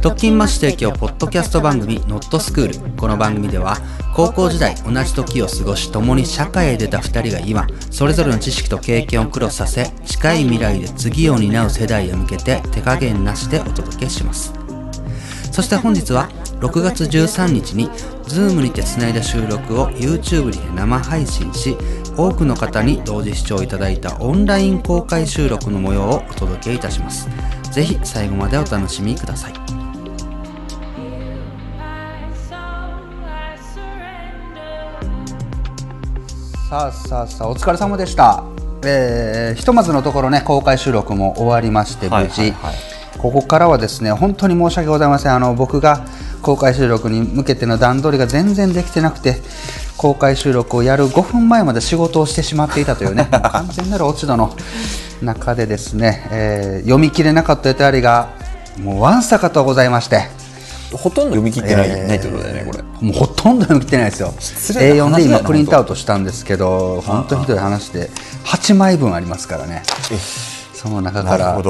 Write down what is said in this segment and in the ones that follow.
特勤マッシュ提供ポッドキャスト番組ノットスクール。この番組では高校時代同じ時を過ごし共に社会へ出た2人が今それぞれの知識と経験をクロスさせ近い未来で次を担う世代へ向けて手加減なしでお届けします。そして本日は6月13日に Zoom にてつないだ収録を YouTube にて生配信し多くの方に同時視聴いただいたオンライン公開収録の模様をお届けいたします。ぜひ最後までお楽しみください。さあさあさあお疲れ様でした、えーひとまずのところね公開収録も終わりまして無事、はいはいはい。ここからはですね本当に申し訳ございません。あの僕が公開収録に向けての段取りが全然できてなくて公開収録をやる5分前まで仕事をしてしまっていたというね 完全なる落ち度の中でですね、えー読み切れなかったお便りがもうわんさかとございましてほとんど読み切ってない,、えー。ないってことだよねこれ。もうほとんど読み切ってないですよ。失礼な。A4 話だよで今プリントアウトしたんですけど本当。ひどい話で8枚分ありますからね。その中から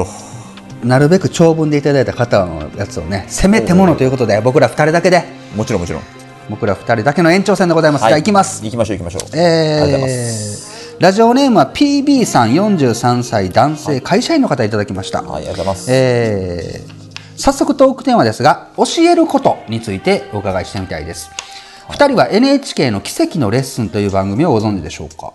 なるべく長文でいただいた方のやつをねせめてものということで僕ら2人だけで。もちろんもちろん。僕ら2人だけの延長戦でございます、じゃあ行きます。行きましょう行きましょう、えす。ーラジオネームは PB さん43歳男性会社員の方いただきました、はいありがとうございます、えー早速トークテーマですが教えることについてお伺いしてみたいです、二人は NHK の奇跡のレッスンという番組をご存知でしょうか？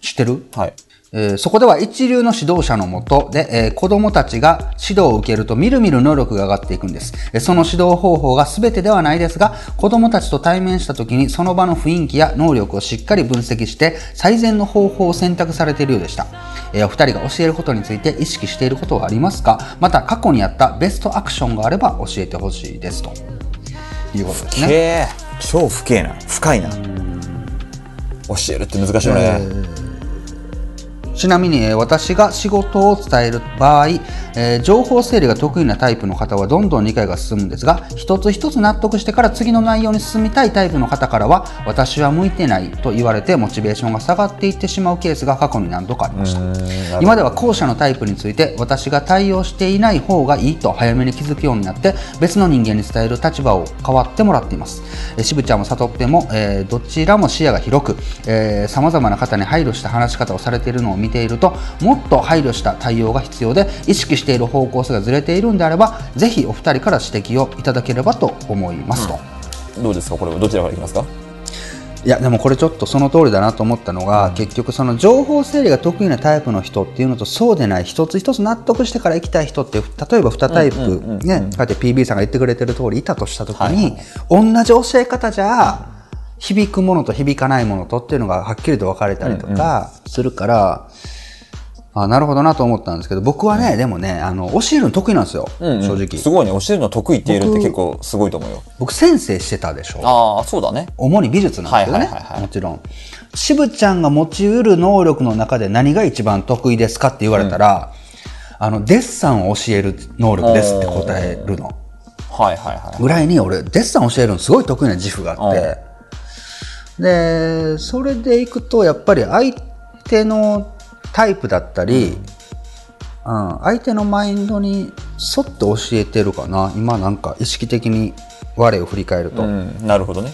知ってる？はいえーそこでは一流の指導者のもとで、えー子供たちが指導を受けるとみるみる能力が上がっていくんです。えーその指導方法が全てではないですが、子供たちと対面した時にその場の雰囲気や能力をしっかり分析して最善の方法を選択されているようでした。えーお二人が教えることについて意識していることはありますか？また過去にあったベストアクションがあれば教えてほしいですということですね。超不敬な。深いな。教えるって難しいよね、ちなみに、えー私が仕事を伝える場合、えー情報整理が得意なタイプの方はどんどん理解が進むんですが一つ一つ納得してから次の内容に進みたいタイプの方からは私は向いてないと言われてモチベーションが下がっていってしまうケースが過去に何度かありました。今では後者のタイプについて私が対応していない方がいいと早めに気づくようになって別の人間に伝える立場を変わってもらっています。えー渋ちゃんも悟っても、えーどちらも視野が広くさまざまな方に配慮した話し方をされているのを見ているともっと配慮した対応が必要で意識している方向性がずれているんであればぜひお二人から指摘をいただければと思いますと。どうですか？これはどちらからいきますか？いやでもこれちょっとその通りだなと思ったのが、結局その情報整理が得意なタイプの人っていうのとそうでない一つ一つ納得してから行きたい人って例えば2タイプ、ねこうやって PB さんが言ってくれてる通りいたとした時に、同じ教え方じゃ響くものと響かないものとっていうのがはっきりと分かれたりとか。するから、あなるほどなと思ったんですけど僕はね、でもねあの教えるの得意なんですよ、うんうん。正直。すごいね。教えるの得意って言えるって僕結構すごいと思うよ。僕先生してたでしょ。ああそうだね。主に美術なんですけどね、はいはいはいはい。もちろん。渋ちゃんが持ち得る能力の中で何が一番得意ですかって言われたら、あのデッサンを教える能力ですって答えるの。はいはいはいぐらいに俺デッサン教えるのすごい得意な自負があってでそれでいくとやっぱり相手のタイプだったり、うん、相手のマインドに沿って教えてるかな。今なんか意識的に我を振り返ると、ううんんなるほどね。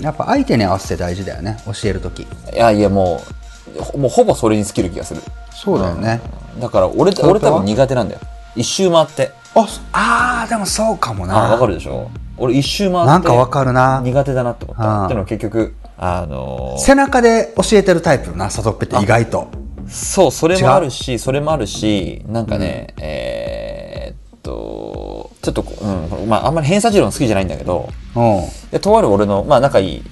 やっぱ相手に合わせて大事だよね。教える時。いやいやもうほもうほぼそれに尽きる気がする。そうだよね、だから俺俺多分苦手なんだよ。一周回って。あそあーでもそうかもな。あわかるでしょ。俺一周回ってなんかわかるな。苦手だなって思った。っていうのは結局あのー背中で教えてるタイプよな里っぺって意外と。そうそれもあるしそれもあるしなんかね、えーっとちょっとこう、うんまあ、あんまり偏差値論好きじゃないんだけどうん。でとある俺の、まあ、仲いい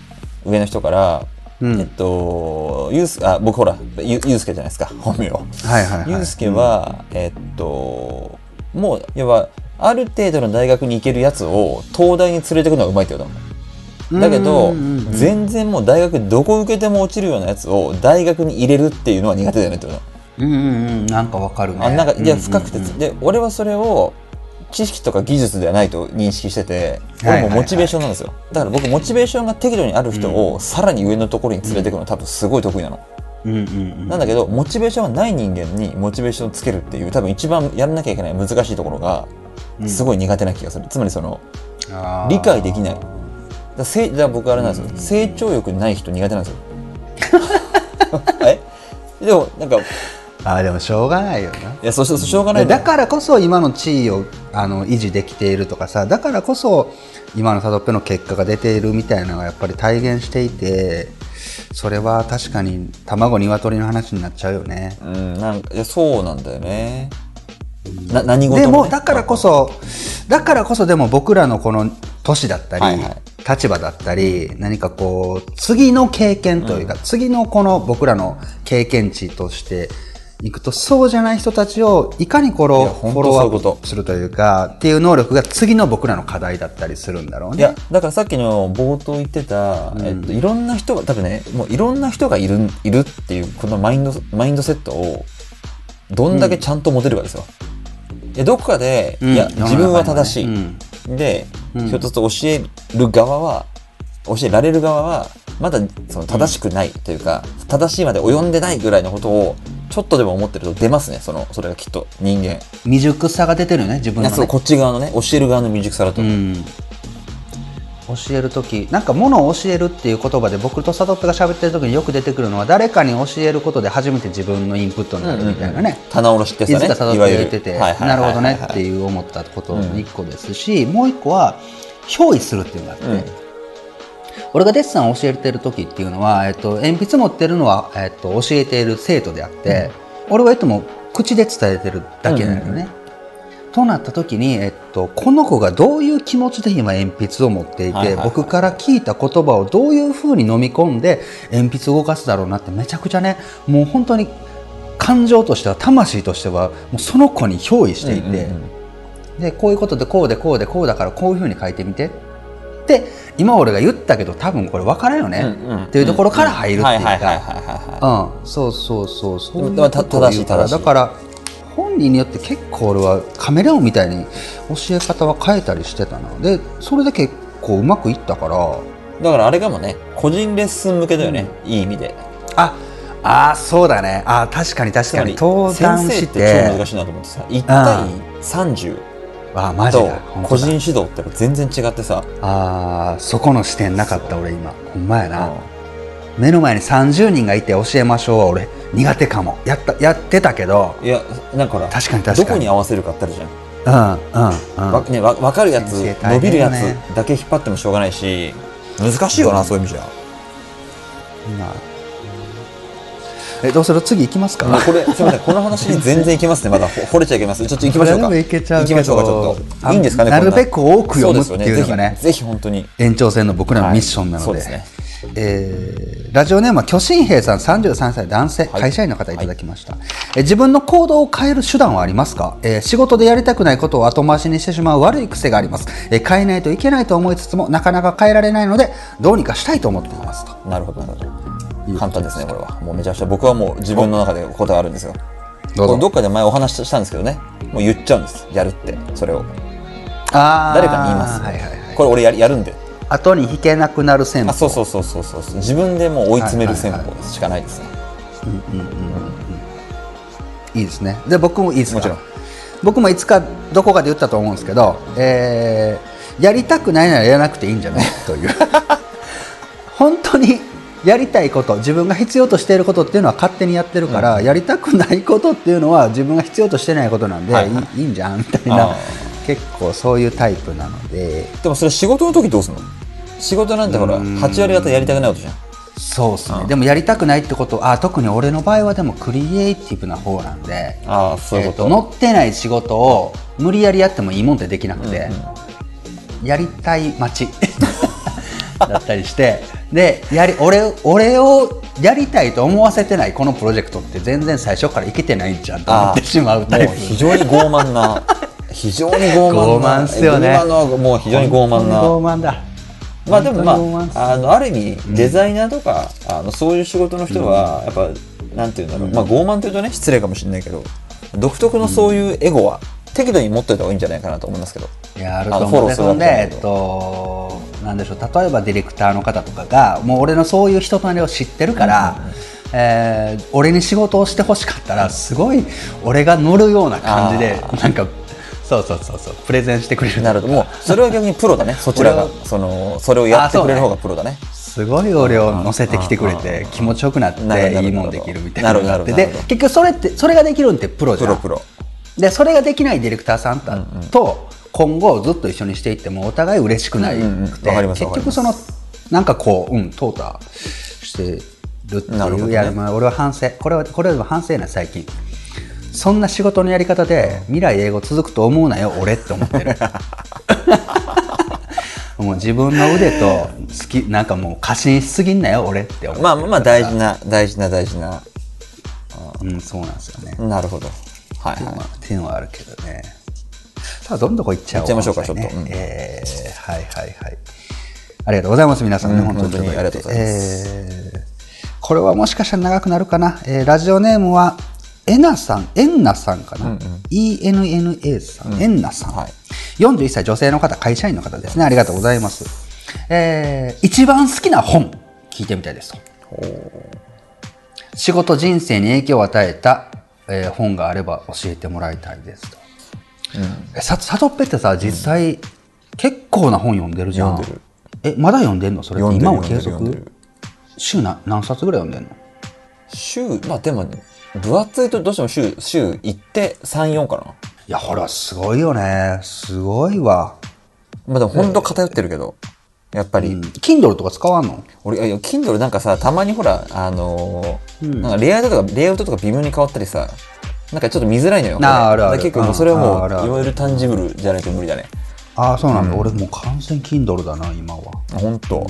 上の人から、うん。えっとゆうすあ僕ほらゆゆうすけじゃないですか本名はいはいはい。ゆうすけは、えっともう要はある程度の大学に行けるやつを東大に連れてくのがうまいってことなのだけど、うんうんうん全然もう大学どこ受けても落ちるようなやつを大学に入れるっていうのは苦手だよねってこと。うんうんうん。なんかわかるね。あなんかいやうんうんうん。深くて、で俺はそれを知識とか技術ではないと認識してて俺もモチベーションなんですよ、だから僕モチベーションが適度にある人をさらに上のところに連れていくの多分すごい得意なの、うんうんうん。なんだけどモチベーションがない人間にモチベーションをつけるっていう多分一番やらなきゃいけない難しいところがすごい苦手な気がする、つまりその理解できないだせいじゃあ僕あれなんですよ、成長欲ない人苦手なんですよ。え？でもなんかいあーでもしょうがないよな。やそししょうがないんだからこそ今の地位をあの維持できているとかさだからこそ今のサドッペの結果が出ているみたいなのがやっぱり体現していてそれは確かに卵鶏の話になっちゃうよね。うんなんかいやそうなんだよね。な何事も、ね、でもだからこそだからこそでも僕らのこの年だったり、はいはい立場だったり何かこう次の経験というか、次のこの僕らの経験値としていくとそうじゃない人たちをいかにこいのフォローアップするというかっていう能力が次の僕らの課題だったりするんだろうね。いやだからさっきの冒頭言ってた、えっと、いろんな人が多分ねもういろんな人がいるいるっていうこのマインドマインドセットをどんだけちゃんと持てるかですよ。いやどこかで、うん。いや自分は正しい、うんで、うん。ひょっとすると教える側は教えられる側はまだその正しくないというか、正しいまで及んでないぐらいのことをちょっとでも思ってると出ますね。そのそれがきっと人間、未熟さが出てるよね自分の、ね。こっち側のね教える側の未熟さだと、うん、教える時なんかものを教えるっていう言葉で僕とサドッペが喋ってる時によく出てくるのは誰かに教えることで初めて自分のインプットになるみたいなね、棚卸しっていつさねかサドッペが言ってて、なるほどねっていう思ったことの一個ですし、もう一個は憑依するっていうのがあって、うん。俺がデッサンを教えてる時っていうのは、えっと、鉛筆持ってるのは、えっと、教えている生徒であって、俺はいつも口で伝えてるだけなのね。となった時に、えっと、この子がどういう気持ちで今鉛筆を持っていて、僕から聞いた言葉をどういうふうに飲み込んで鉛筆を動かすだろうなってめちゃくちゃねもう本当に感情としては魂としてはもうその子に憑依していて、でこういうことでこうでこうでこうだからこういうふうに書いてみてって今俺が言ったけど多分これ分からんよね、うんうんっていうところから入るっていうか。そうそうそう。そういうでもことを言うから正しい正しいだから本人によって結構俺はカメレオンみたいに教え方は変えたりしてたな。でそれで結構うまくいったから。いだからあれかもね個人レッスン向けだよね、いい意味で。ああそうだね。あ確かに確かに。登壇し先生って超難てしいなと思ってさ1対30あマジとだ本当だ。個人指導って全然違ってさ、あーそこの視点なかった俺今。ほんまやな、うん。目の前に30人がいて教えましょうは俺苦手かも。やったやってたけど。いやなんか確かに確かに。どこに合わせるかってあるじゃん、うんうんうん。わね、わ分かるやつ、先生大伸びるやつだけ引っ張ってもしょうがないし。難しいよな、そういう意味じゃ。まあ。えどうする？次行きますか？もうこれすみません。この話に全然いけますね。まだほ掘れちゃいけますちょっと行きましょうか。行きましょうかちょっと。いいんですかねなるべく多く読むっていうのがね。そうですよぜひぜひ本当に。延長戦の僕らのミッションなので,、はい。そうですねえーラジオネームは巨神兵さん33歳男性、はい。会社員の方い。ただきました、え自分の行動を変える手段はありますか、えー仕事でやりたくないことを後回しにしてしまう悪い癖があります、えー変えないといけないと思いつつもなかなか変えられないのでどうにかしたいと思っています。と。なるほどなるほど。簡単ですねこれは。もうめちゃくちゃ僕はもう自分の中で答えあるんですよ。どどっかで前お話ししたんですけどね。もう言っちゃうんです。やるってそれを。誰かに言います、はいはいはい。これ俺やるやるんで後に引けなくなる戦法。あそうそうそうそうそう。自分でもう追い詰める戦法しかないですね。いいですね。で僕もいいですか？もちろん。僕もいつかどこかで言ったと思うんですけど、えーやりたくないならやらなくていいんじゃない？という。本当にやりたいこと自分が必要としていることっていうのは勝手にやってるから、やりたくないことっていうのは自分が必要としてないことなんで、はいはい。いんじゃん？みたいあな結構そういうタイプなので。でもそれ仕事の時どうすんの？仕事なんてほらうん。8割方やりたくないことじゃん。そうですね。うん。でもやりたくないってことあ特に俺の場合はでもクリエイティブな方なんでああそういうこと、え乗ってない仕事を無理やりやってもいいもんってできなくて、やりたい街 だったりしてでやり俺俺をやりたいと思わせてないこのプロジェクトって全然最初からいけてないんじゃんと思ってしまうタイプ。非常に傲慢な非常に傲慢な傲慢っすよね。もう非常に傲慢な。傲慢だまあでもまああのある意味デザイナーとか、あのそういう仕事の人はやっぱ、なんていうんだろう、まあ傲慢というとね失礼かもしれないけど独特のそういうエゴは適度に持っといた方がいいんじゃないかなと思いますけど。いやあると思う。んで、えっわけじゃないけど。と、なんでしょう。例えばディレクターの方とかがもう俺のそういう人となりを知ってるから、えー俺に仕事をしてほしかったらすごい俺が乗るような感じであなんかそうそうそうそう。プレゼンしてくれる。なるほど。もうそれは逆にプロだね。そちらがそのそれをやってくれる方がプロだね。すごい俺を乗せてきてくれうんて気持ちよくなっていいもんできるみたいななるほどなってで結局それってそれができるんってプロじゃん。プロプロ。でそれができないディレクターさんと今後ずっと一緒にしていってもお互い嬉しくないうんうんうん。結局そのなんかこううん淘汰してるっていう、ね。いやまあ俺は反省。これはこれは反省な最近そんな仕事のやり方で未来英語続くと思うなよ俺って思ってる。もう自分の腕と好きなんかもう過信しすぎんなよ俺って思ってる。まあまあまあ大事な大事な大事な。うんそうなんですよね。なるほど。はいはい。まあっていうのはあるけどね。さあどんどこ行っちゃおう行っちゃいましょうかちょっと。うん。えーはいはいはい。ありがとうございます皆さん。ね、うん本当に。本当にありがとうございます。えーこれはもしかしたら長くなるかな、えーラジオネームはえなさん、えんなさんかな、ENNA さん、えんなさん、はい。41歳女性の方、会社員の方ですね。ありがとうございます。えー一番好きな本、聞いてみたいですと。仕事人生に影響を与えた、えー本があれば教えてもらいたいですと。えささとっぺってさ実際、結構な本読んでるじゃん。えまだ読んでんの？それ今も継続？週な何冊ぐらい読んでんの？週まあでもね分厚いとどうしても週週行って34かな？いやほらすごいよね。すごいわ、まあでも本当偏ってるけどやっぱり、うん、Kindle とか使わんの？俺いや Kindle なんかさたまにほらあのーなんかレイアウトとかレイアウトとか微妙に変わったりさなんかちょっと見づらいのよあーあるある。結構もうそれはもういわゆるタンジブルじゃないと無理だね。ああそうなんだ、俺もう完全 Kindle だな今は。本当。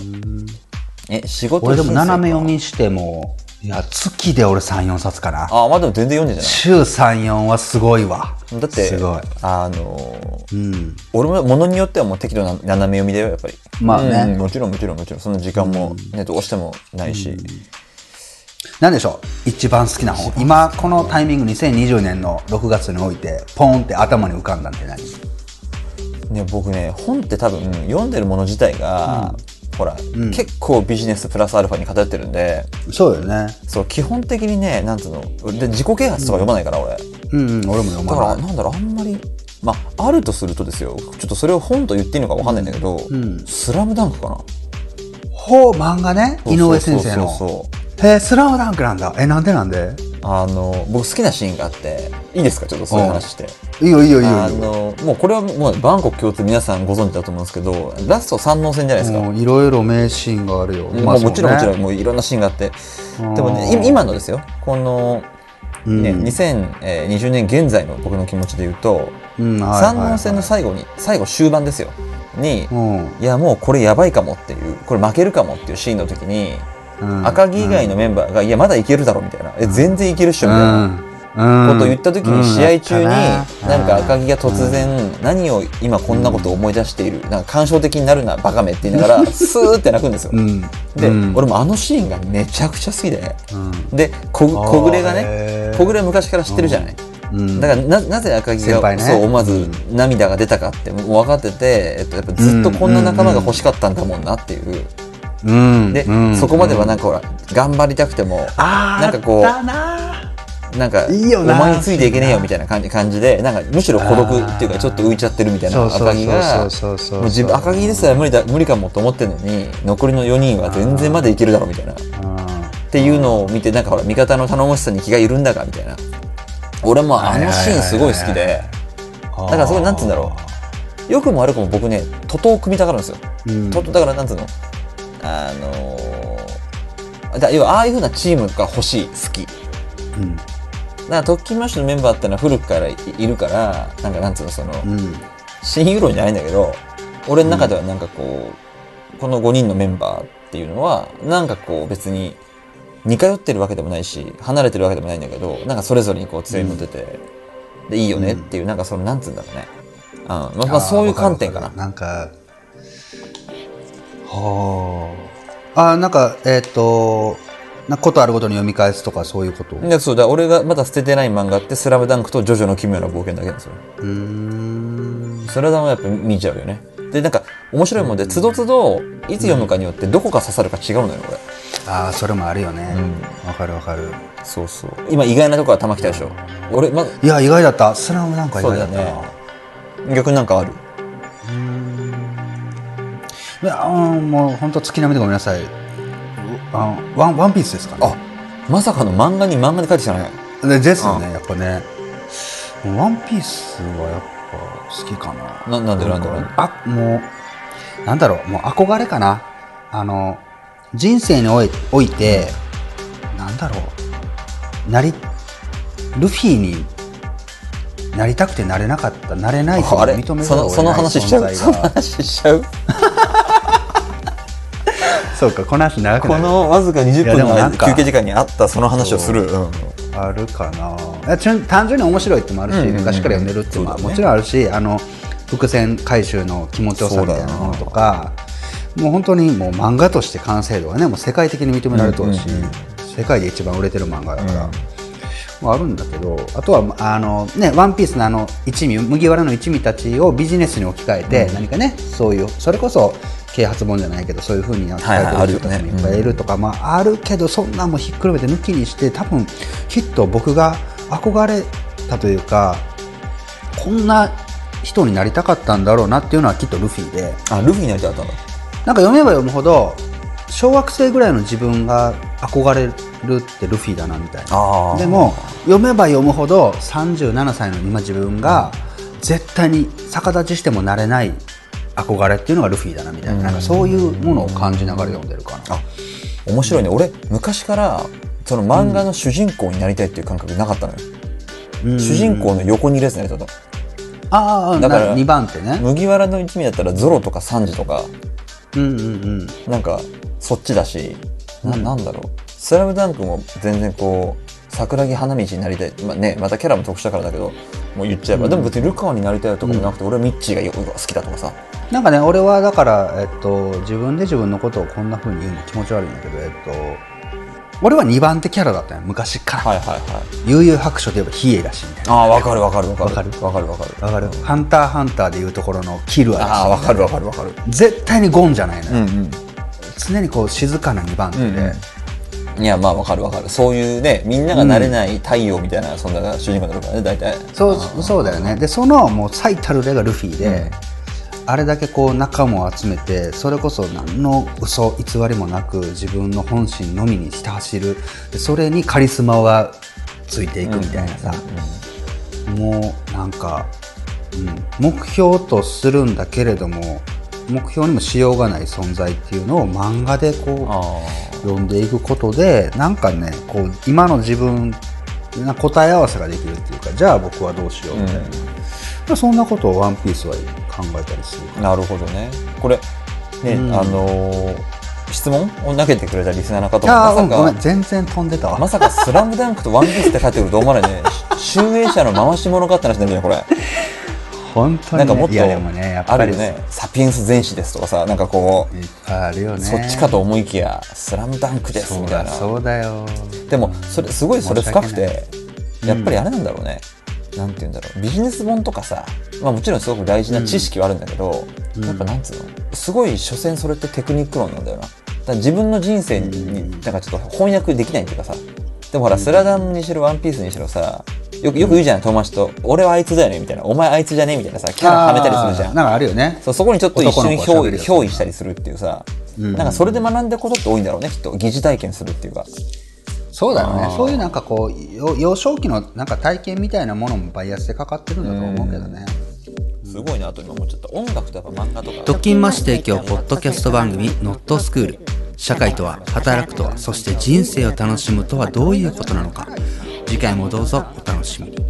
え仕事俺でも斜め読みしてもいや月で俺34冊かな。あまあでも全然読んでんじゃ週34はすごいわ。ないだってすごい。あのーうん。俺もものによってはもう適度な斜め読みだよやっぱり。まあね。うんもちろんもちろんもちろん。そんな時間もね、どうしてもないし、なんでしょう？一番好きな本。今このタイミング2020年の6月においてポンって頭に浮かんだんって何？ね、僕ね本って多分読んでるもの自体が、ほら、結構ビジネスプラスアルファに偏ってるんで。そうよね。そう基本的にねなんつうので自己啓発とか読まないから、俺。うん、うん、俺も読だかまない。らなんだろうあんまりまああるとするとですよ。ちょっとそれを本と言っていいのかわかんないんだけど「スラムダンクかな。ほう漫画ね。井上先生の。そうそうそうそうへえスラムダンクなんだ。えなんでなんで？あの僕好きなシーンがあっていいですか？ちょっとそういう話して。いいよいいよいいよ。あのもうこれはもうバンコク共通皆さんご存知だと思うんですけどラスト三能戦じゃないですか、いろいろ名シーンがあるよ、まあ、もちろんもちろんんもういろんなシーンがあって。うん。でもねい今のですよ。この、ねうん。2020年現在の僕の気持ちで言うと、うんはい三能戦の最後に最後終盤ですよ。に、うん。いやもうこれやばいかもっていうこれ負けるかもっていうシーンの時に、うん赤木以外のメンバーが、いやまだいけるだろみたいな、え全然いけるっしょみたいな。うん。ことを言った時に試合中にうん。なんか赤木が突然何を今こんなことを思い出しているなんか感傷的になるなバカめって言いながら スーって泣くんですよ。うん。でうん。俺もあのシーンがめちゃくちゃ好きで。うん。でこ小暮がへねー小暮は昔から知ってるじゃない。うん。だからななぜ赤木が、そう思わず涙が出たかってもう分かってて、えっと、やっぱずっとこんな仲間が欲しかったんだもんなっていう。うんで、うんそこまではなんかほら頑張りたくてもなんかこうななんか、いいよなお前についていけねえよみたいな感じ感じで、なんかむしろ孤独っていうかちょっと浮いちゃってるみたいな赤木が、自分赤木ですら無理だ無理かもと思ってるのに、残りの4人は全然まだいけるだろうみたいな。っうんていうのを見て、なんかほら、味方の頼もしさに気が緩んだかみたいな。俺もあのシーンすごい好きで、だからそれなんつうんだろう。良くも悪くも僕ね、徒党を組みたがるんですよ。うん。とだからなんつうの？あのーだ要はああいうふうなチームが欲しい、好き。うんだから特勤マッシュのメンバーってのは古くからいいるから、なんかなんつうの、その、うん新ユーロじゃないんだけど、俺の中ではなんかこう、この5人のメンバーっていうのは、なんかこう別に似通ってるわけでもないし、離れてるわけでもないんだけど、なんかそれぞれにこう強い持ってて、で、いいよねっていう、なんかその、なんつうんだろうね。うん。まあ、まあ、そういう観点かななんかはああなんかえっ、となことあるごとに読み返すとかそういうこと？うで、そうだ、俺がまだ捨ててない漫画って、スラムダンクとジョジョの奇妙な冒険だけなんですよ。ーんスラムダンクはやっぱ見ちゃうよね。で、なんか、面白いもんで、つどつど、いつ読むかによって、どこが刺さるか違うのよ、これ。ああそれもあるよねうわ、かるわかるそうそう。今、意外なところは玉来たでしょ。俺、まず、いや意外だったスラムなんか意外だったなね。逆になんかある？いやうんもう本当月並みでごめんなさい。あワンワンピースですかね。あまさかの漫画に漫画で書いてきたね。でですよねやっぱね。ワンピースはやっぱ好きかな。ななんでなんで？なんであもうなんだろうもう憧れかな。あの人生においおいて、なんだろう。なりルフィになりたくてなれなかったなれないと認めざそのそのるを得ない話しちゃう？その話しちゃう？そうかこの話長くなこるのわずか20いや分の休憩時間にあったその話をする、う。ん。あるかな。単純に面白いってもあるし、昔から読んでるっていうのはもちろんあるしあの伏線回収の気持ちよさみたいなものとかもう本当にもう漫画として完成度はねもう世界的に認められてるし、世界で一番売れてる漫画だから、あ、あるんだけどあとはあの、ね、ワンピースのあの一味麦わらの一味たちをビジネスに置き換えて、うん。何かねそういうそれこそ啓発本じゃないけどそういうふうに置きはいはい換えてる人たちもいっぱいいるとか、まあ、あるけどそんなんもひっくるめて抜きにして多分きっと僕が憧れたというかこんな人になりたかったんだろうなっていうのはきっとルフィで。あルフィになりたかったんだ。なんか読めば読むほど小学生ぐらいの自分が憧れるってルフィだなみたいな。でも読めば読むほど37歳の今自分が絶対に逆立ちしてもなれない憧れっていうのがルフィだなみたいな,、なんかそういうものを感じながら読んでるかな、あ面白いね。俺昔からその漫画の主人公になりたいっていう感覚なかったのよ、うん。主人公の横にいるやつになりたかったああだから2番手ね。麦わらの一味だったらゾロとかサンジとか。うんうんうん。なんかそっちだし、ななんだろう「スラムダンクも全然こう桜木花道になりたい、まあね、またキャラも特殊だからだけどもう言っちゃえば、でも別にルカワになりたいとかもなくて、俺はミッチーがよ好きだとかさ。なんかね俺はだから、えっと、自分で自分のことをこんな風に言うの気持ち悪いんだけど、えっと、俺は2番手キャラだったよ昔から、はいはいはい。悠々白書といえばヒエだしみたいなああ分かる分かる分かる。わかる？分かる分かるわかる、ハンターハンターでいうところのキルアだしああ分かる分かる分かる。絶対にゴンじゃないのよ、うんうん。常にこう静かな2番手で、うんいやまあ分かる分かる。そういうねみんながなれない太陽みたいな存在が主人公になるからね大体。そうそうだよね。でそのもう最たる例がルフィで、あれだけこう仲間を集めてそれこそ何の嘘偽りもなく自分の本心のみにして走る。でそれにカリスマがついていくみたいなさ、もうなんか、うん、目標とするんだけれども目標にもしようがない存在っていうのを漫画でこうあ読んでいくことでなんかねこう今の自分な答え合わせができるっていうかじゃあ僕はどうしようみたいな、そんなことを「ワンピースは考えたりする。あなるほどね。これね、うん。あのー質問を投げてくれたリスナーの方もまさかごめん全然飛んでたわ、まさか「スラムダンクと「ワンピースって書いてくると思わないね。集英社の回し物かって話なんだよねこれ本当に、ね、なんかもっといやでもねやっあぱりね「サピエンス全史です」とかさなんかこうね。そっちかと思いきや「スラムダンクですみたいな。だそうだよ。でもそれすごいそれ深くてやっぱりあれなんだろうね、なんて言うんだろう。ビジネス本とかさ、まあ、もちろんすごく大事な知識はあるんだけど、うん。やっぱなんつうの？すごい所詮それってテクニック論なんだよな。だ自分の人生になんかちょっと翻訳できないっていうかさでもほら、スラダンにしろワンピースにしろさよくよく言うじゃん友達と「俺はあいつだよね」みたいな「お前あいつじゃね?」みたいなさキャラはめたりするじゃん。なんかあるよね。そうそこにちょっと一瞬憑依憑依したりするっていうさ、うん。なんかそれで学んだことって多いんだろうねきっと。疑似体験するっていうか。そうだよね。そういうなんかこうよ幼少期のなんか体験みたいなものもバイアスでかかってるんだと思うけどね。すごいなと今思っちゃった。音楽とやっぱ漫画とか。特勤マッシュ提供ポッドキャスト番組「ノットスクール」社会とは働くとはそして人生を楽しむとはどういうことなのか。次回もどうぞお楽しみに。